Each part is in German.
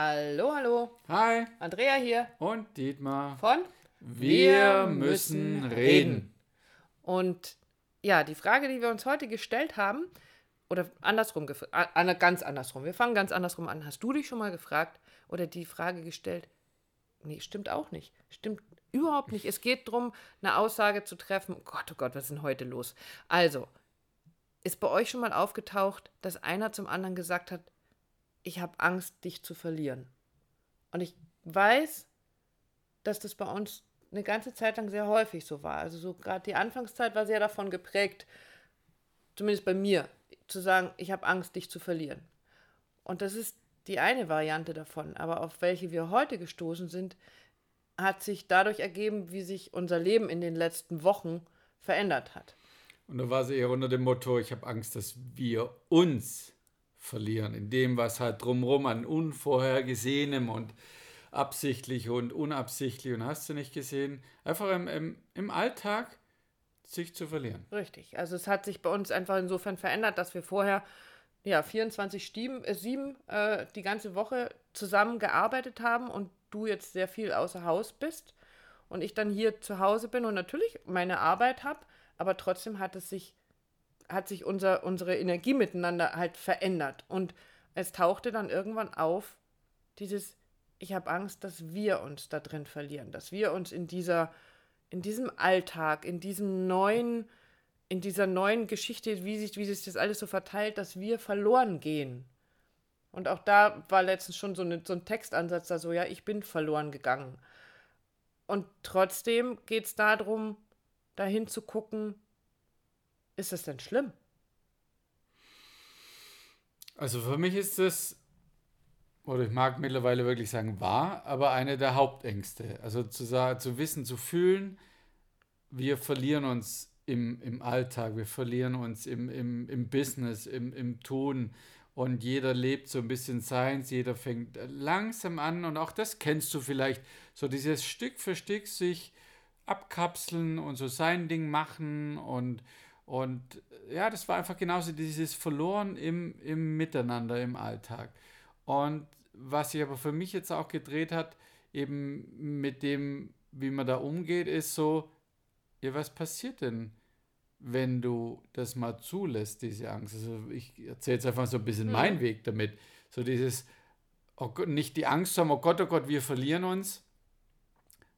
Hallo, hallo. Hi. Andrea hier. Und Dietmar. Von Wir müssen reden. Und ja, die Frage, die wir uns heute gestellt haben, oder andersrum, ganz andersrum. Wir fangen ganz andersrum an. Hast du dich schon mal gefragt oder die Frage gestellt? Nee, stimmt auch nicht. Stimmt überhaupt nicht. Es geht darum, eine Aussage zu treffen. Oh Gott, oh Gott, was ist denn heute los? Also, ist bei euch schon mal aufgetaucht, dass einer zum anderen gesagt hat, ich habe Angst, dich zu verlieren. Und ich weiß, dass das bei uns eine ganze Zeit lang sehr häufig so war. Also so gerade die Anfangszeit war sehr davon geprägt, zumindest bei mir, zu sagen, ich habe Angst, dich zu verlieren. Und das ist die eine Variante davon. Aber auf welche wir heute gestoßen sind, hat sich dadurch ergeben, wie sich unser Leben in den letzten Wochen verändert hat. Und da war sie eher unter dem Motto, ich habe Angst, dass wir uns verlieren, in dem, was halt drumherum an Unvorhergesehenem und absichtlich und unabsichtlich und hast du nicht gesehen, einfach im, im, im Alltag sich zu verlieren. Richtig. Also es hat sich bei uns einfach insofern verändert, dass wir vorher ja 24 Stieben, äh, 7 äh, die ganze Woche zusammen gearbeitet haben und du jetzt sehr viel außer Haus bist und ich dann hier zu Hause bin und natürlich meine Arbeit habe, aber trotzdem hat es sich hat sich unser, unsere Energie miteinander halt verändert. Und es tauchte dann irgendwann auf, dieses, ich habe Angst, dass wir uns da drin verlieren, dass wir uns in dieser, in diesem Alltag, in diesem neuen, in dieser neuen Geschichte, wie sich, wie sich das alles so verteilt, dass wir verloren gehen. Und auch da war letztens schon so, eine, so ein Textansatz da so, ja, ich bin verloren gegangen. Und trotzdem geht es darum, dahin zu gucken, ist das denn schlimm? Also für mich ist das, oder ich mag mittlerweile wirklich sagen, wahr, aber eine der Hauptängste. Also zu, zu wissen, zu fühlen, wir verlieren uns im, im Alltag, wir verlieren uns im, im, im Business, im, im Tun. Und jeder lebt so ein bisschen seins, jeder fängt langsam an und auch das kennst du vielleicht, so dieses Stück für Stück sich abkapseln und so sein Ding machen und, und ja, das war einfach genauso dieses Verloren im, im Miteinander, im Alltag. Und was sich aber für mich jetzt auch gedreht hat, eben mit dem, wie man da umgeht, ist so, ja, was passiert denn, wenn du das mal zulässt, diese Angst? Also ich erzähle jetzt einfach so ein bisschen mhm. meinen Weg damit. So dieses, oh Gott, nicht die Angst zu haben, oh Gott, oh Gott, wir verlieren uns,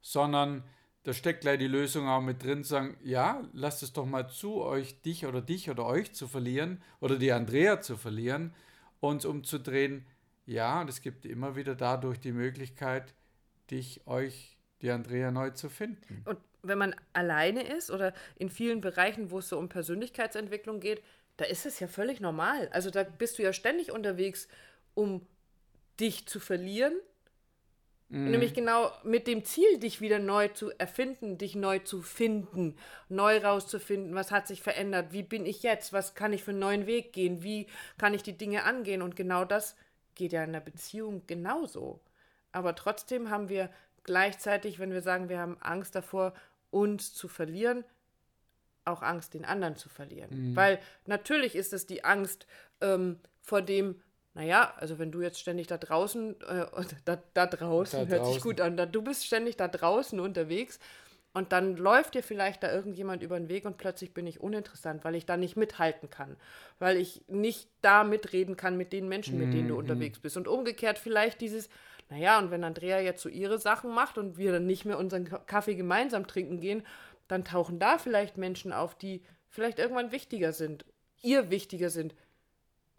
sondern da steckt gleich die Lösung auch mit drin, sagen, ja, lasst es doch mal zu, euch, dich oder dich oder euch zu verlieren oder die Andrea zu verlieren, uns umzudrehen, ja, und es gibt immer wieder dadurch die Möglichkeit, dich, euch, die Andrea neu zu finden. Und wenn man alleine ist oder in vielen Bereichen, wo es so um Persönlichkeitsentwicklung geht, da ist es ja völlig normal. Also da bist du ja ständig unterwegs, um dich zu verlieren Mhm. Nämlich genau mit dem Ziel, dich wieder neu zu erfinden, dich neu zu finden, neu rauszufinden, was hat sich verändert, wie bin ich jetzt, was kann ich für einen neuen Weg gehen, wie kann ich die Dinge angehen. Und genau das geht ja in der Beziehung genauso. Aber trotzdem haben wir gleichzeitig, wenn wir sagen, wir haben Angst davor, uns zu verlieren, auch Angst, den anderen zu verlieren. Mhm. Weil natürlich ist es die Angst ähm, vor dem, naja, also wenn du jetzt ständig da draußen, äh, da, da draußen, da hört draußen. sich gut an, da, du bist ständig da draußen unterwegs und dann läuft dir vielleicht da irgendjemand über den Weg und plötzlich bin ich uninteressant, weil ich da nicht mithalten kann, weil ich nicht da mitreden kann mit den Menschen, mit denen du mhm. unterwegs bist. Und umgekehrt vielleicht dieses, naja, und wenn Andrea jetzt so ihre Sachen macht und wir dann nicht mehr unseren Kaffee gemeinsam trinken gehen, dann tauchen da vielleicht Menschen auf, die vielleicht irgendwann wichtiger sind, ihr wichtiger sind,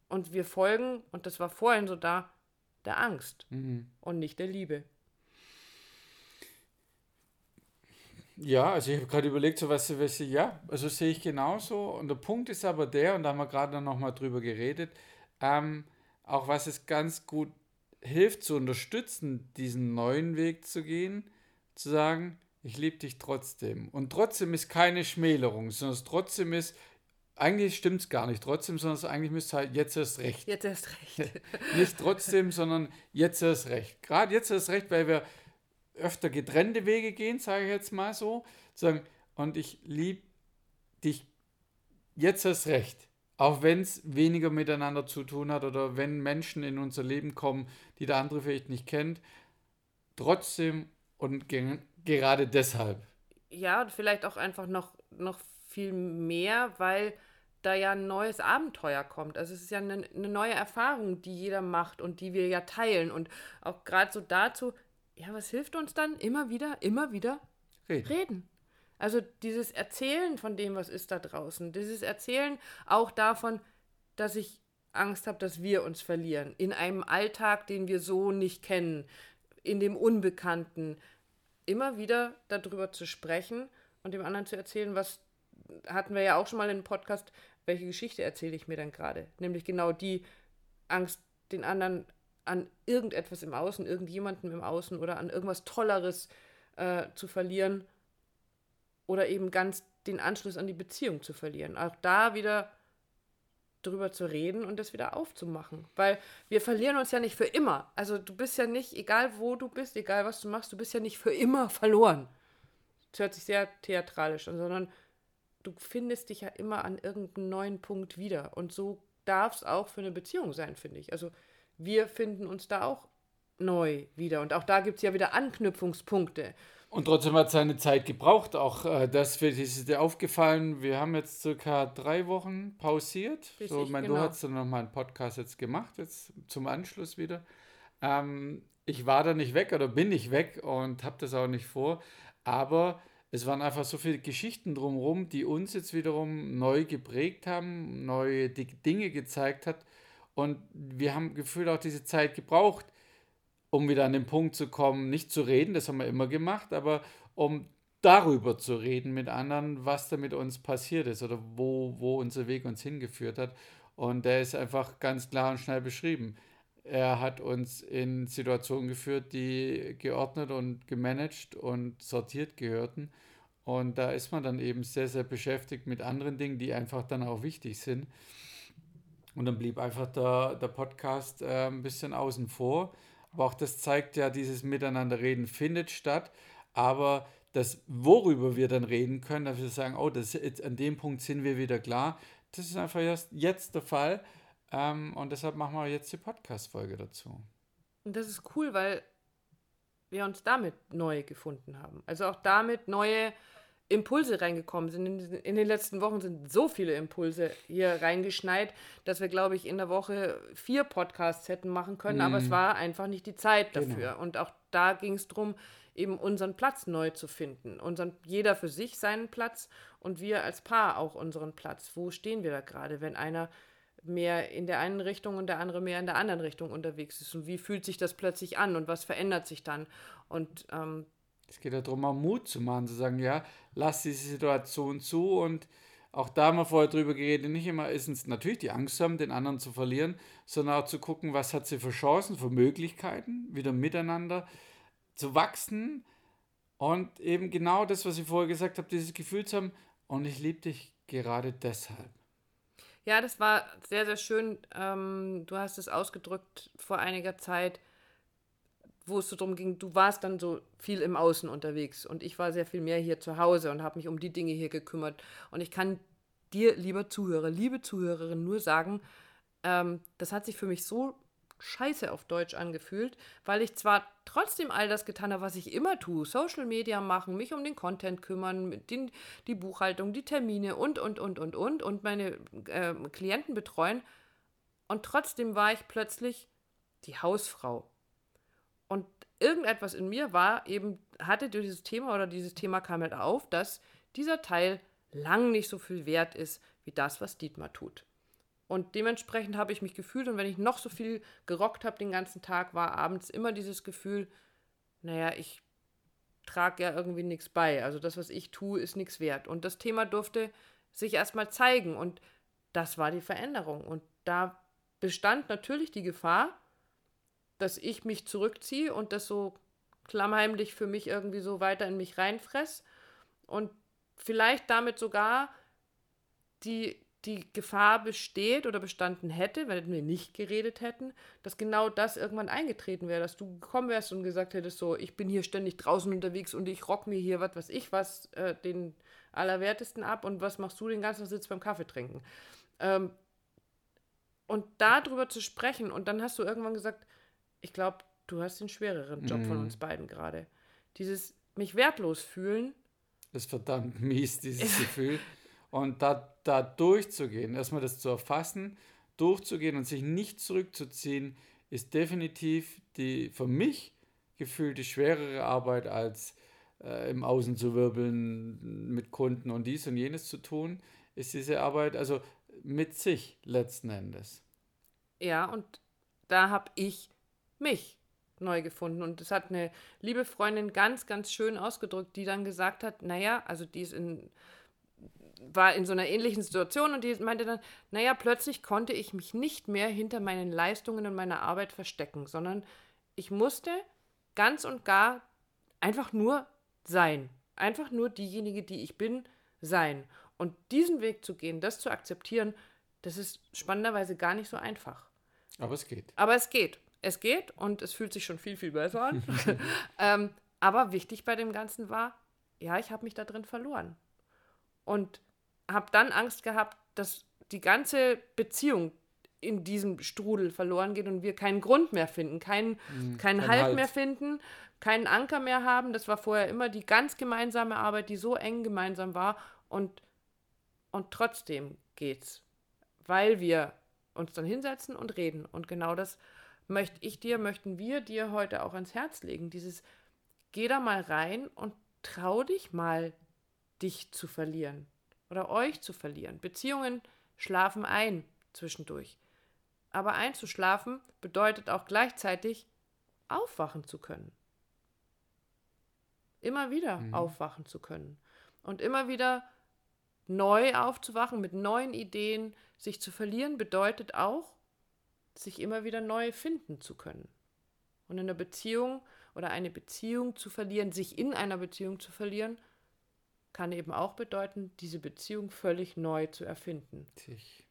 und wir folgen, und das war vorhin so da, der Angst mhm. und nicht der Liebe. Ja, also ich habe gerade überlegt, so was, was, ja, also sehe ich genauso. Und der Punkt ist aber der, und da haben wir gerade noch mal drüber geredet, ähm, auch was es ganz gut hilft zu unterstützen, diesen neuen Weg zu gehen, zu sagen, ich liebe dich trotzdem. Und trotzdem ist keine Schmälerung, sondern es trotzdem ist, eigentlich stimmt es gar nicht trotzdem, sondern eigentlich müsste halt jetzt erst recht. Jetzt erst recht. nicht trotzdem, sondern jetzt erst recht. Gerade jetzt erst recht, weil wir öfter getrennte Wege gehen, sage ich jetzt mal so. Sagen, und ich liebe dich jetzt erst recht. Auch wenn es weniger miteinander zu tun hat oder wenn Menschen in unser Leben kommen, die der andere vielleicht nicht kennt, trotzdem und ge gerade deshalb. Ja, und vielleicht auch einfach noch, noch viel mehr, weil da ja ein neues Abenteuer kommt. Also es ist ja eine, eine neue Erfahrung, die jeder macht und die wir ja teilen. Und auch gerade so dazu, ja, was hilft uns dann? Immer wieder, immer wieder reden. reden. Also dieses Erzählen von dem, was ist da draußen, dieses Erzählen auch davon, dass ich Angst habe, dass wir uns verlieren. In einem Alltag, den wir so nicht kennen, in dem Unbekannten. Immer wieder darüber zu sprechen und dem anderen zu erzählen, was hatten wir ja auch schon mal in einem Podcast, welche Geschichte erzähle ich mir dann gerade? Nämlich genau die Angst, den anderen an irgendetwas im Außen, irgendjemandem im Außen oder an irgendwas Tolleres äh, zu verlieren oder eben ganz den Anschluss an die Beziehung zu verlieren. Auch da wieder drüber zu reden und das wieder aufzumachen. Weil wir verlieren uns ja nicht für immer. Also du bist ja nicht, egal wo du bist, egal was du machst, du bist ja nicht für immer verloren. Das hört sich sehr theatralisch an, sondern du findest dich ja immer an irgendeinem neuen Punkt wieder. Und so darf es auch für eine Beziehung sein, finde ich. Also wir finden uns da auch neu wieder. Und auch da gibt es ja wieder Anknüpfungspunkte. Und trotzdem hat es seine Zeit gebraucht. Auch äh, das ist dir aufgefallen. Wir haben jetzt circa drei Wochen pausiert. So, ich meine, genau. du hast dann nochmal einen Podcast jetzt gemacht, jetzt zum Anschluss wieder. Ähm, ich war da nicht weg oder bin nicht weg und habe das auch nicht vor. Aber es waren einfach so viele Geschichten drumherum, die uns jetzt wiederum neu geprägt haben, neue Dinge gezeigt hat. Und wir haben gefühlt auch diese Zeit gebraucht, um wieder an den Punkt zu kommen, nicht zu reden, das haben wir immer gemacht, aber um darüber zu reden mit anderen, was da mit uns passiert ist oder wo, wo unser Weg uns hingeführt hat. Und der ist einfach ganz klar und schnell beschrieben. Er hat uns in Situationen geführt, die geordnet und gemanagt und sortiert gehörten. Und da ist man dann eben sehr, sehr beschäftigt mit anderen Dingen, die einfach dann auch wichtig sind. Und dann blieb einfach der, der Podcast äh, ein bisschen außen vor. Aber auch das zeigt ja, dieses Miteinanderreden findet statt. Aber das, worüber wir dann reden können, dass wir sagen, oh, das, an dem Punkt sind wir wieder klar, das ist einfach erst jetzt der Fall. Ähm, und deshalb machen wir jetzt die Podcast-Folge dazu. Und das ist cool, weil wir uns damit neu gefunden haben. Also auch damit neue Impulse reingekommen sind. In, in, den letzten Wochen sind so viele Impulse hier reingeschneit, dass wir, glaube ich, in der Woche vier Podcasts hätten machen können, mm. aber es mhm. war einfach nicht die Zeit genau. dafür. Genau. Und auch da ging es darum, eben unseren Platz neu zu finden. Unseren, jeder für sich seinen Platz und wir als Paar auch unseren Platz. Wo stehen wir da gerade, wenn einer mehr in der einen Richtung und der andere mehr in der anderen Richtung unterwegs ist? Und wie fühlt sich das plötzlich an und was verändert sich dann? Und ähm, es geht ja darum, mal Mut zu machen, zu sagen, ja, lass diese Situation zu und auch da haben wir vorher drüber geredet, nicht immer ist es natürlich die Angst haben, den anderen zu verlieren, sondern auch zu gucken, was hat sie für Chancen, für Möglichkeiten, wieder miteinander zu wachsen und eben genau das, was ich vorher gesagt habe, dieses Gefühl zu haben, und ich liebe dich gerade deshalb. Ja, das war sehr, sehr schön. Ähm, du hast es ausgedrückt vor einiger Zeit, wo es so darum ging, du warst dann so viel im Außen unterwegs und ich war sehr viel mehr hier zu Hause und habe mich um die Dinge hier gekümmert. Und ich kann dir, lieber Zuhörer, liebe Zuhörerin, nur sagen, ähm, das hat sich für mich so scheiße auf Deutsch angefühlt, weil ich zwar trotzdem all das getan habe, was ich immer tue, Social Media machen, mich um den Content kümmern, den, die Buchhaltung, die Termine und, und, und, und, und und meine äh, Klienten betreuen. Und trotzdem war ich plötzlich die Hausfrau. Und irgendetwas in mir war eben, hatte dieses Thema oder dieses Thema kam halt auf, dass dieser Teil lang nicht so viel wert ist wie das, was Dietmar tut. Und dementsprechend habe ich mich gefühlt und wenn ich noch so viel gerockt habe den ganzen Tag, war abends immer dieses Gefühl, naja, ich trage ja irgendwie nichts bei. Also das, was ich tue, ist nichts wert. Und das Thema durfte sich erstmal zeigen und das war die Veränderung. Und da bestand natürlich die Gefahr, dass ich mich zurückziehe und das so klammheimlich für mich irgendwie so weiter in mich reinfress und vielleicht damit sogar die die Gefahr besteht oder bestanden hätte, wenn wir nicht geredet hätten, dass genau das irgendwann eingetreten wäre, dass du gekommen wärst und gesagt hättest, so, ich bin hier ständig draußen unterwegs und ich rock mir hier was weiß ich was, äh, den Allerwertesten ab und was machst du den ganzen Sitz beim Kaffee trinken. Ähm, und darüber zu sprechen und dann hast du irgendwann gesagt, ich glaube, du hast den schwereren Job von Mhm. uns beiden gerade. Dieses mich wertlos fühlen, ist verdammt mies, dieses Gefühl. Und da, da durchzugehen, erstmal das zu erfassen, durchzugehen und sich nicht zurückzuziehen, ist definitiv die für mich gefühlt die schwerere Arbeit, als äh, im Außen zu wirbeln, mit Kunden und dies und jenes zu tun, ist diese Arbeit, also mit sich letzten Endes. Ja, und da habe ich mich neu gefunden. Und das hat eine liebe Freundin ganz, ganz schön ausgedrückt, die dann gesagt hat, naja, also die ist in, war in so einer ähnlichen Situation und die meinte dann, naja, plötzlich konnte ich mich nicht mehr hinter meinen Leistungen und meiner Arbeit verstecken, sondern ich musste ganz und gar einfach nur sein. Einfach nur diejenige, die ich bin, sein. Und diesen Weg zu gehen, das zu akzeptieren, das ist spannenderweise gar nicht so einfach. Aber es geht. Aber es geht. Es geht und es fühlt sich schon viel, viel besser an. ähm, aber wichtig bei dem Ganzen war, ja, ich habe mich da drin verloren. Und habe dann Angst gehabt, dass die ganze Beziehung in diesem Strudel verloren geht und wir keinen Grund mehr finden, keinen, keinen kein Halt, Halt. mehr finden, keinen Anker mehr haben. Das war vorher immer die ganz gemeinsame Arbeit, die so eng gemeinsam war. Und, und trotzdem geht's. Weil wir uns dann hinsetzen und reden. Und genau das möchte ich dir, möchten wir dir heute auch ans Herz legen. Dieses, geh da mal rein und trau dich mal, dich zu verlieren oder euch zu verlieren. Beziehungen schlafen ein zwischendurch. Aber einzuschlafen bedeutet auch gleichzeitig aufwachen zu können. Immer wieder aufwachen zu können. Und immer wieder neu aufzuwachen mit neuen Ideen. Sich zu verlieren bedeutet auch, sich immer wieder neu finden zu können. Und in einer Beziehung oder eine Beziehung zu verlieren, sich in einer Beziehung zu verlieren, kann eben auch bedeuten, diese Beziehung völlig neu zu erfinden. Sich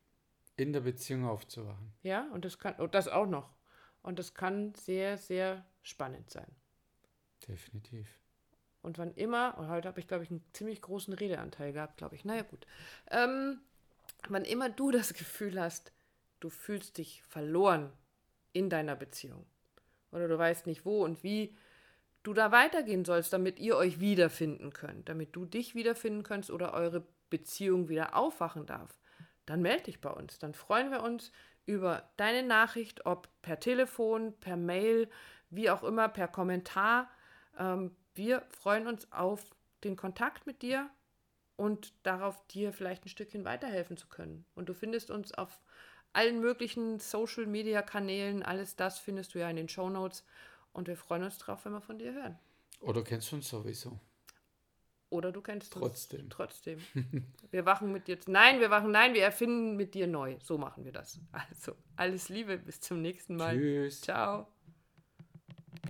in der Beziehung aufzuwachen. Ja, und das kann, und das auch noch. Und das kann sehr, sehr spannend sein. Definitiv. Und wann immer, und heute habe ich, glaube ich, einen ziemlich großen Redeanteil gehabt, glaube ich. Naja, gut. Ähm, wann immer du das Gefühl hast, du fühlst dich verloren in deiner Beziehung oder du weißt nicht wo und wie du da weitergehen sollst, damit ihr euch wiederfinden könnt, damit du dich wiederfinden kannst oder eure Beziehung wieder aufwachen darf, dann melde dich bei uns. Dann freuen wir uns über deine Nachricht, ob per Telefon, per Mail, wie auch immer, per Kommentar. Ähm, wir freuen uns auf den Kontakt mit dir und darauf, dir vielleicht ein Stückchen weiterhelfen zu können. Und du findest uns auf allen möglichen Social-Media-Kanälen. Alles das findest du ja in den Show Notes. Und wir freuen uns drauf, wenn wir von dir hören. Oder kennst du uns sowieso? Oder du kennst Trotzdem. uns trotzdem. Wir wachen mit dir. Nein, wir wachen. Nein, wir erfinden mit dir neu. So machen wir das. Also, alles Liebe. Bis zum nächsten Mal. Tschüss. Ciao.